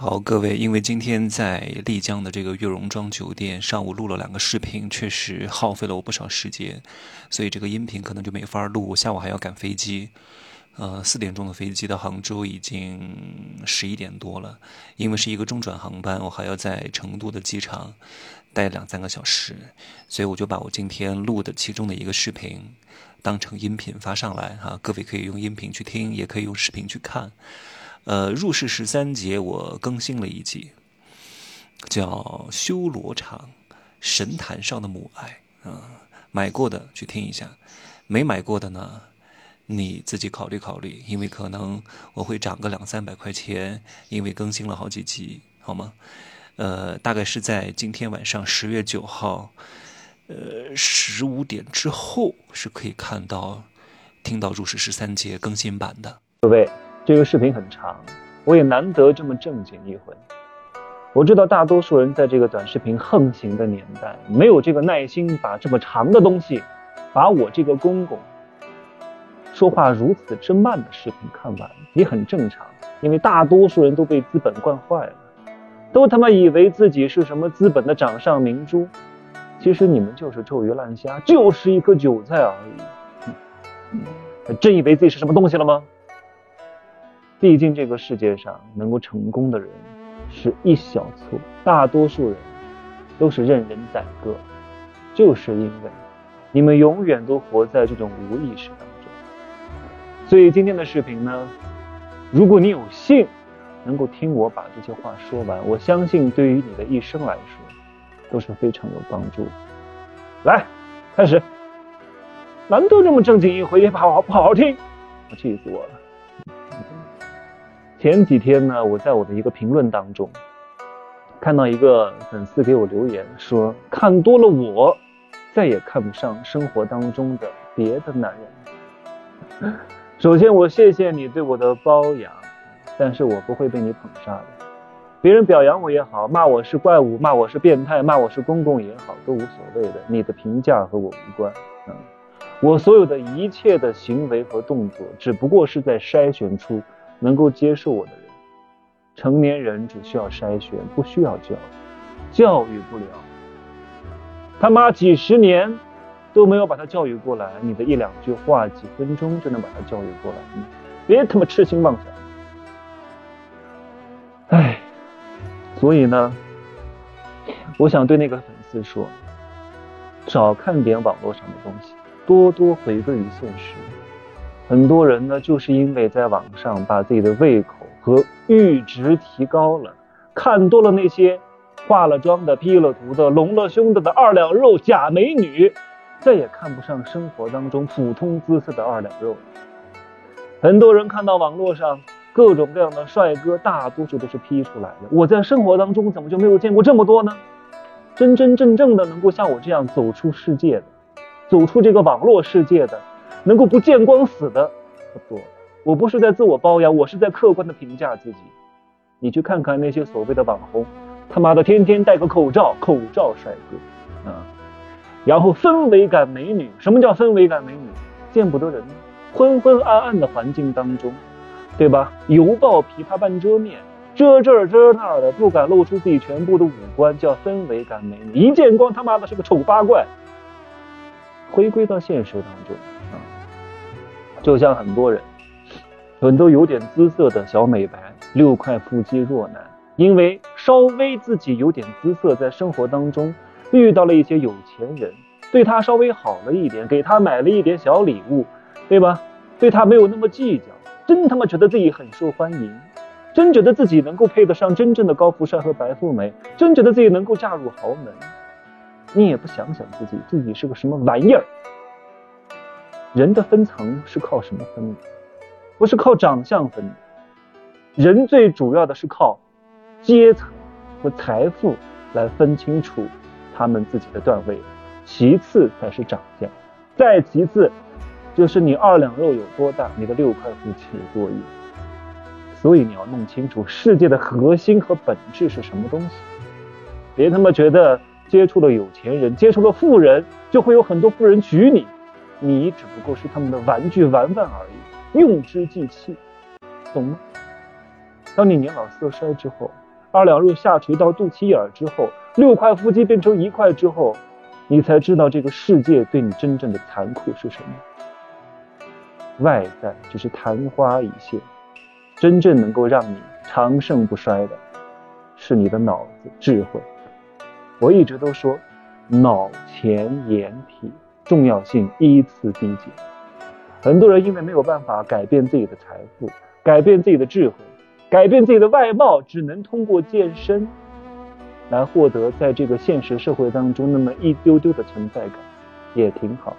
好，各位，因为今天在丽江的这个悦榕庄酒店上午录了两个视频，确实耗费了我不少时间，所以这个音频可能就没法录。下午还要赶飞机，呃，四点钟的飞机到杭州已经十一点多了。因为是一个中转航班，我还要在成都的机场待两三个小时，所以我就把我今天录的其中的一个视频当成音频发上来哈，各位可以用音频去听，也可以用视频去看。呃，入世十三节我更新了一集，叫《修罗场神坛上的母爱》啊，买过的去听一下，没买过的呢，你自己考虑考虑，因为可能我会涨个两三百块钱，因为更新了好几集，好吗？呃，大概是在今天晚上十月九号，呃，十五点之后是可以看到、听到入世十三节更新版的，各位。这个视频很长，我也难得这么正经一回。我知道大多数人在这个短视频横行的年代，没有这个耐心把这么长的东西，把我这个公公说话如此之慢的视频看完，也很正常。因为大多数人都被资本惯坏了，都他妈以为自己是什么资本的掌上明珠，其实你们就是臭鱼烂虾，就是一颗韭菜而已。真以为自己是什么东西了吗？毕竟这个世界上能够成功的人是一小撮，大多数人都是任人宰割，就是因为你们永远都活在这种无意识当中。所以今天的视频呢，如果你有幸能够听我把这些话说完，我相信对于你的一生来说都是非常有帮助。来，开始，难得这么正经一回，也不好不好好听，我气死我了。前几天呢，我在我的一个评论当中看到一个粉丝给我留言说：“看多了我，再也看不上生活当中的别的男人。”首先，我谢谢你对我的包养，但是我不会被你捧杀的。别人表扬我也好，骂我是怪物，骂我是变态，骂我是公公也好，都无所谓的。你的评价和我无关。嗯，我所有的一切的行为和动作，只不过是在筛选出。能够接受我的人，成年人只需要筛选，不需要教育，教育不了。他妈几十年都没有把他教育过来，你的一两句话，几分钟就能把他教育过来？别他妈痴心妄想！哎，所以呢，我想对那个粉丝说，少看点网络上的东西，多多回归于现实。很多人呢，就是因为在网上把自己的胃口和阈值提高了，看多了那些化了妆的、P 了图的、隆了胸的的二两肉假美女，再也看不上生活当中普通姿色的二两肉。很多人看到网络上各种各样的帅哥，大多数都是 P 出来的。我在生活当中怎么就没有见过这么多呢？真真正正的能够像我这样走出世界的，走出这个网络世界的。能够不见光死的不多，我不是在自我包养，我是在客观的评价自己。你去看看那些所谓的网红，他妈的天天戴个口罩，口罩帅哥啊，然后氛围感美女，什么叫氛围感美女？见不得人，昏昏暗暗的环境当中，对吧？犹抱琵琶半遮面，遮这儿遮那儿的，不敢露出自己全部的五官，叫氛围感美女。一见光，他妈的是个丑八怪。回归到现实当中。就像很多人，很多有点姿色的小美白，六块腹肌弱男，因为稍微自己有点姿色，在生活当中遇到了一些有钱人，对他稍微好了一点，给他买了一点小礼物，对吧？对他没有那么计较，真他妈觉得自己很受欢迎，真觉得自己能够配得上真正的高富帅和白富美，真觉得自己能够嫁入豪门。你也不想想自己，自己是个什么玩意儿？人的分层是靠什么分的？不是靠长相分的。人最主要的是靠阶层和财富来分清楚他们自己的段位，其次才是长相，再其次就是你二两肉有多大，你的六块腹肌有多硬。所以你要弄清楚世界的核心和本质是什么东西。别他妈觉得接触了有钱人，接触了富人，就会有很多富人娶你。你只不过是他们的玩具玩玩而已，用之即弃，懂吗？当你年老色衰之后，二两肉下垂到肚脐眼儿之后，六块腹肌变成一块之后，你才知道这个世界对你真正的残酷是什么。外在只是昙花一现，真正能够让你长盛不衰的，是你的脑子智慧。我一直都说，脑前眼体重要性依次递减。很多人因为没有办法改变自己的财富，改变自己的智慧，改变自己的外貌，只能通过健身来获得在这个现实社会当中那么一丢丢的存在感，也挺好。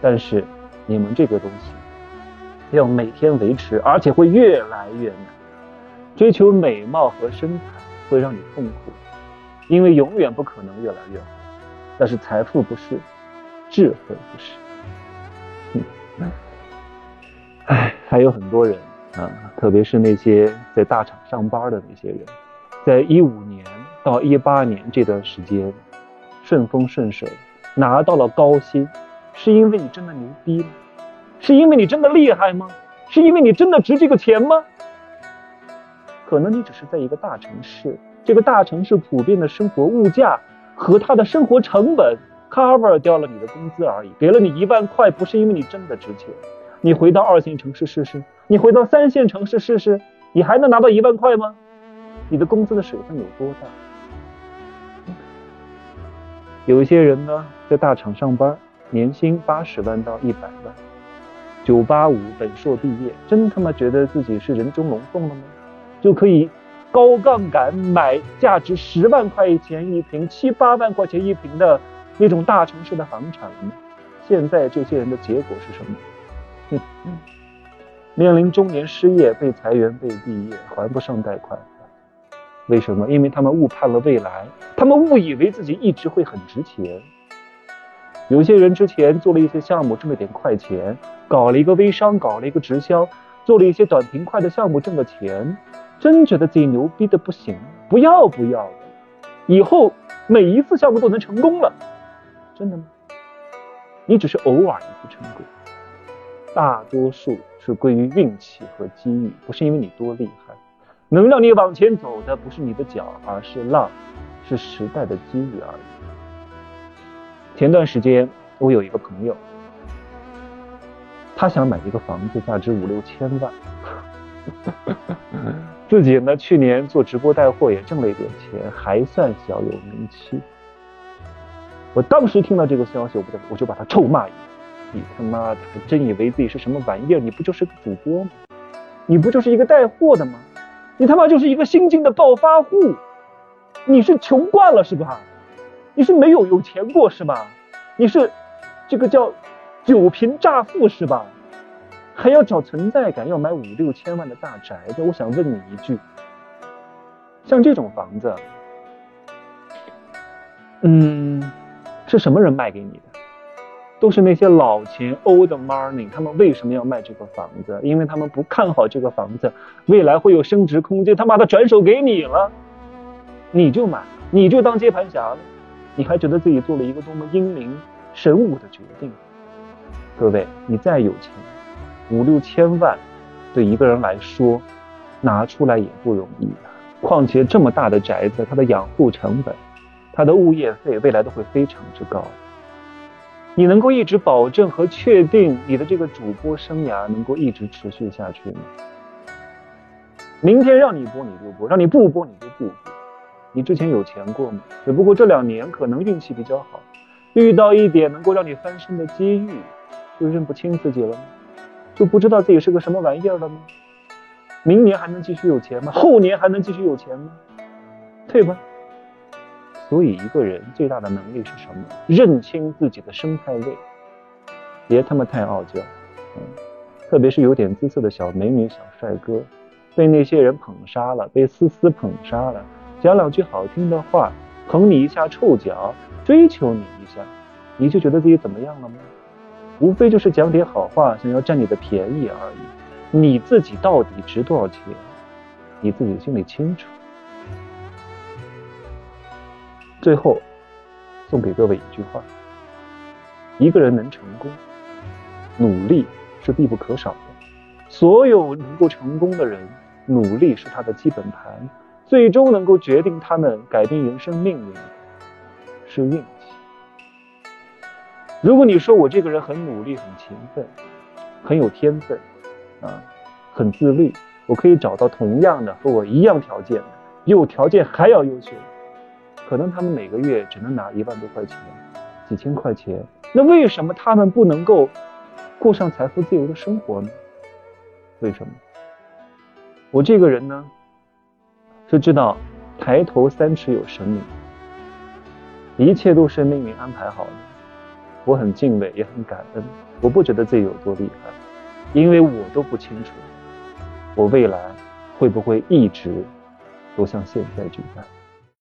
但是。你们这个东西要每天维持，而且会越来越难。追求美貌和身材会让你痛苦，因为永远不可能越来越好。但是财富不是，智慧不是。嗯，唉，还有很多人啊，特别是那些在大厂上班的那些人，在一五年到一八年这段时间顺风顺水，拿到了高薪。是因为你真的牛逼吗？是因为你真的厉害吗？是因为你真的值这个钱吗？可能你只是在一个大城市，这个大城市普遍的生活物价和他的生活成本 cover 掉了你的工资而已。给了你一万块，不是因为你真的值钱。你回到二线城市试试，你回到三线城市试试，你还能拿到一万块吗？你的工资的水分有多大？有一些人呢，在大厂上班。年薪八十万到一百万，九八五本硕毕业，真他妈觉得自己是人中龙凤了吗？就可以高杠杆买价值十万块钱一平、七八万块钱一平的那种大城市的房产？现在这些人的结果是什么？面临中年失业、被裁员、被毕业、还不上贷款。为什么？因为他们误判了未来，他们误以为自己一直会很值钱。有些人之前做了一些项目挣了点快钱，搞了一个微商，搞了一个直销，做了一些短平快的项目挣了钱，真觉得自己牛逼的不行，不要不要的，以后每一次项目都能成功了，真的吗？你只是偶尔一次成功，大多数是归于运气和机遇，不是因为你多厉害，能让你往前走的不是你的脚，而是浪，是时代的机遇而已。前段时间，我有一个朋友，他想买一个房子，价值五六千万。自己呢，去年做直播带货也挣了一点钱，还算小有名气。我当时听到这个消息，我就我就把他臭骂一顿：“你他妈的还真以为自己是什么玩意儿？你不就是个主播吗？你不就是一个带货的吗？你他妈就是一个新晋的暴发户！你是穷惯了是吧？”你是没有有钱过是吧？你是这个叫酒贫乍富是吧？还要找存在感，要买五六千万的大宅子。我想问你一句，像这种房子，嗯，是什么人卖给你的？都是那些老钱 old money，他们为什么要卖这个房子？因为他们不看好这个房子未来会有升值空间，他妈的转手给你了，你就买，你就当接盘侠了。你还觉得自己做了一个多么英明神武的决定？各位，你再有钱，五六千万，对一个人来说，拿出来也不容易啊。况且这么大的宅子，它的养护成本、它的物业费，未来都会非常之高。你能够一直保证和确定你的这个主播生涯能够一直持续下去吗？明天让你播你就播，让你不播你就不播。你之前有钱过吗？只不过这两年可能运气比较好，遇到一点能够让你翻身的机遇，就认不清自己了吗？就不知道自己是个什么玩意儿了吗？明年还能继续有钱吗？后年还能继续有钱吗？对吧？所以一个人最大的能力是什么？认清自己的生态位，别他妈太傲娇。嗯，特别是有点姿色的小美女、小帅哥，被那些人捧杀了，被思思捧杀了。讲两句好听的话，捧你一下臭脚，追求你一下，你就觉得自己怎么样了吗？无非就是讲点好话，想要占你的便宜而已。你自己到底值多少钱？你自己心里清楚。最后，送给各位一句话：一个人能成功，努力是必不可少的。所有能够成功的人，努力是他的基本盘，最终能够决定他们改变人生命运是运气。如果你说我这个人很努力、很勤奋、很有天分，啊，很自律，我可以找到同样的和我一样条件的、比我条件还要优秀，可能他们每个月只能拿一万多块钱、几千块钱，那为什么他们不能够过上财富自由的生活呢？为什么？我这个人呢，是知道抬头三尺有神明，一切都是命运安排好的。我很敬畏，也很感恩。我不觉得自己有多厉害，因为我都不清楚，我未来会不会一直都像现在这样。